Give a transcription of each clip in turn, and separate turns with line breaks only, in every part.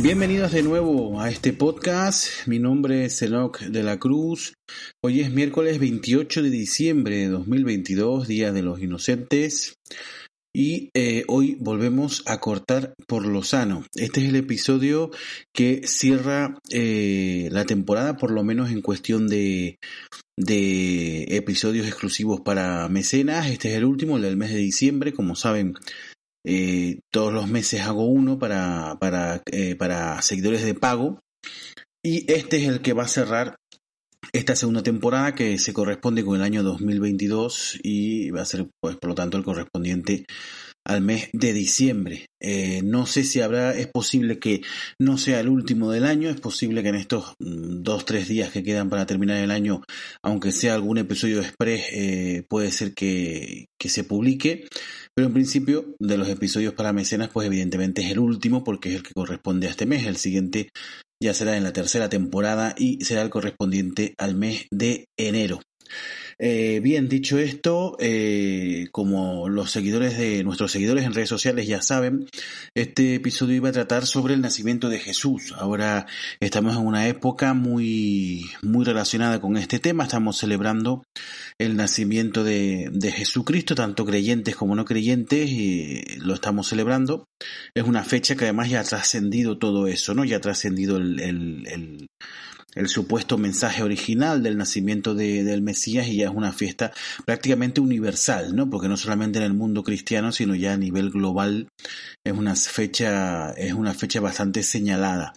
Bienvenidos de nuevo a este podcast. Mi nombre es Enoch de la Cruz. Hoy es miércoles 28 de diciembre de 2022, Día de los Inocentes. Y eh, hoy volvemos a cortar por lo sano. Este es el episodio que cierra eh, la temporada, por lo menos en cuestión de, de episodios exclusivos para mecenas. Este es el último, el del mes de diciembre. Como saben, eh, todos los meses hago uno para, para, eh, para seguidores de pago. Y este es el que va a cerrar esta segunda temporada que se corresponde con el año 2022 y va a ser, pues, por lo tanto, el correspondiente al mes de diciembre. Eh, no sé si habrá, es posible que no sea el último del año, es posible que en estos mm, dos, tres días que quedan para terminar el año, aunque sea algún episodio express, eh, puede ser que, que se publique. Pero en principio, de los episodios para mecenas, pues evidentemente es el último porque es el que corresponde a este mes. El siguiente ya será en la tercera temporada y será el correspondiente al mes de enero. Eh, bien, dicho esto, eh, como los seguidores de nuestros seguidores en redes sociales ya saben, este episodio iba a tratar sobre el nacimiento de Jesús. Ahora estamos en una época muy, muy relacionada con este tema. Estamos celebrando el nacimiento de, de Jesucristo, tanto creyentes como no creyentes, y lo estamos celebrando. Es una fecha que además ya ha trascendido todo eso, ¿no? Ya ha trascendido el, el, el el supuesto mensaje original del nacimiento de, del Mesías y ya es una fiesta prácticamente universal, ¿no? Porque no solamente en el mundo cristiano, sino ya a nivel global es una fecha, es una fecha bastante señalada.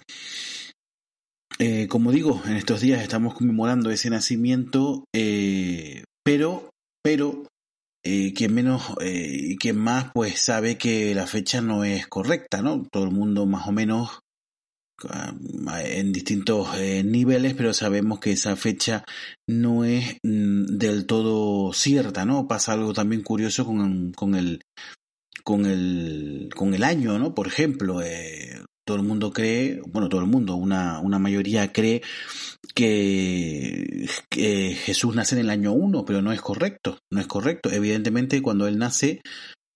Eh, como digo, en estos días estamos conmemorando ese nacimiento, eh, pero, pero eh, quien menos, eh, quien más, pues sabe que la fecha no es correcta, ¿no? Todo el mundo más o menos en distintos eh, niveles, pero sabemos que esa fecha no es mm, del todo cierta, ¿no? Pasa algo también curioso con, con el con el con el año, ¿no? Por ejemplo, eh, todo el mundo cree, bueno, todo el mundo, una, una mayoría cree que, que Jesús nace en el año 1, pero no es correcto, no es correcto. Evidentemente, cuando él nace,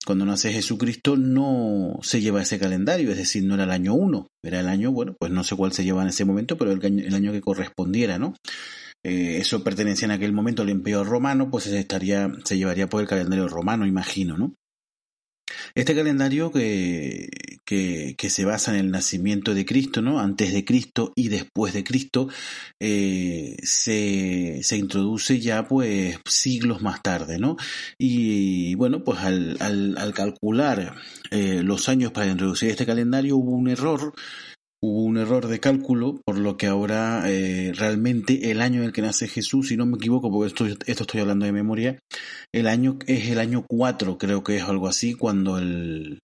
cuando nace Jesucristo no se lleva ese calendario, es decir, no era el año 1, era el año, bueno, pues no sé cuál se lleva en ese momento, pero el año, el año que correspondiera, ¿no? Eh, eso pertenecía en aquel momento al Imperio Romano, pues estaría, se llevaría por el calendario romano, imagino, ¿no? Este calendario que, que, que, se basa en el nacimiento de Cristo, ¿no? Antes de Cristo y después de Cristo, eh, se, se, introduce ya pues siglos más tarde, ¿no? Y bueno, pues al, al, al calcular eh, los años para introducir este calendario hubo un error hubo un error de cálculo, por lo que ahora eh, realmente el año en el que nace Jesús, si no me equivoco, porque esto, esto estoy hablando de memoria, el año es el año 4, creo que es algo así, cuando el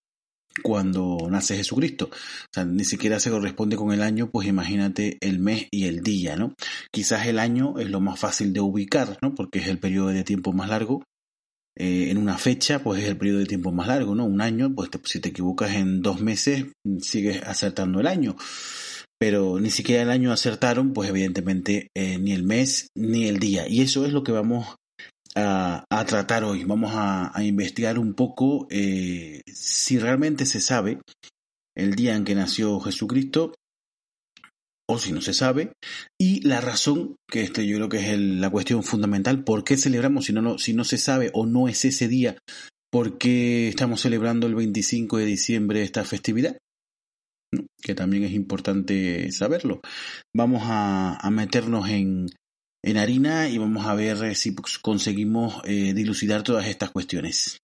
cuando nace Jesucristo. O sea, ni siquiera se corresponde con el año, pues imagínate el mes y el día, ¿no? Quizás el año es lo más fácil de ubicar, ¿no? Porque es el periodo de tiempo más largo, eh, en una fecha, pues es el periodo de tiempo más largo, ¿no? Un año, pues si te equivocas en dos meses, sigues acertando el año. Pero ni siquiera el año acertaron, pues evidentemente eh, ni el mes ni el día. Y eso es lo que vamos a, tratar hoy. Vamos a, a investigar un poco eh, si realmente se sabe el día en que nació Jesucristo o si no se sabe, y la razón, que este yo creo que es la cuestión fundamental, ¿por qué celebramos si no, no, si no se sabe o no es ese día? ¿Por qué estamos celebrando el 25 de diciembre esta festividad? Que también es importante saberlo. Vamos a, a meternos en, en harina y vamos a ver si conseguimos eh, dilucidar todas estas cuestiones.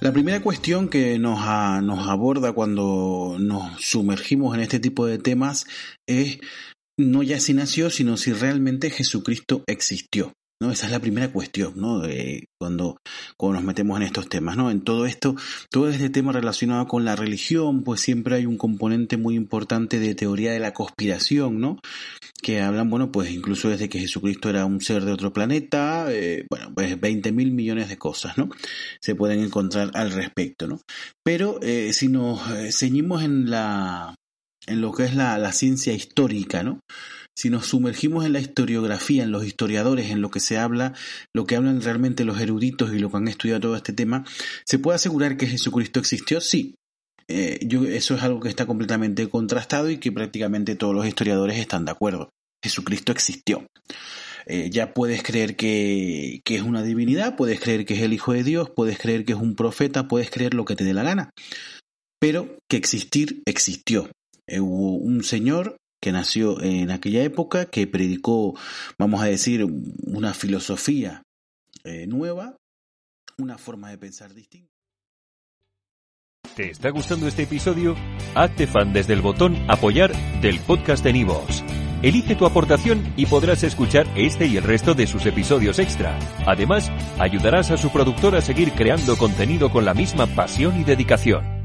La primera cuestión que nos, nos aborda cuando nos sumergimos en este tipo de temas es no ya si nació, sino si realmente Jesucristo existió. ¿No? Esa es la primera cuestión, ¿no? Eh, cuando, cuando nos metemos en estos temas, ¿no? En todo esto, todo este tema relacionado con la religión, pues siempre hay un componente muy importante de teoría de la conspiración, ¿no? Que hablan, bueno, pues incluso desde que Jesucristo era un ser de otro planeta, eh, bueno, pues 20 mil millones de cosas, ¿no? Se pueden encontrar al respecto, ¿no? Pero eh, si nos ceñimos en la, en lo que es la, la ciencia histórica, ¿no? Si nos sumergimos en la historiografía, en los historiadores, en lo que se habla, lo que hablan realmente los eruditos y lo que han estudiado todo este tema, ¿se puede asegurar que Jesucristo existió? Sí. Eh, yo, eso es algo que está completamente contrastado y que prácticamente todos los historiadores están de acuerdo. Jesucristo existió. Eh, ya puedes creer que, es una divinidad, puedes creer que es el Hijo de Dios, puedes creer que es un profeta, puedes creer lo que te dé la gana. Pero que existir existió. Eh, hubo un señor que nació en aquella época, que predicó, vamos a decir, una filosofía eh, nueva, una forma de pensar distinta.
¿Te está gustando este episodio? Hazte fan desde el botón apoyar del podcast de Nivos. Elige tu aportación y podrás escuchar este y el resto de sus episodios extra. Además, ayudarás a su productor a seguir creando contenido con la misma pasión y dedicación.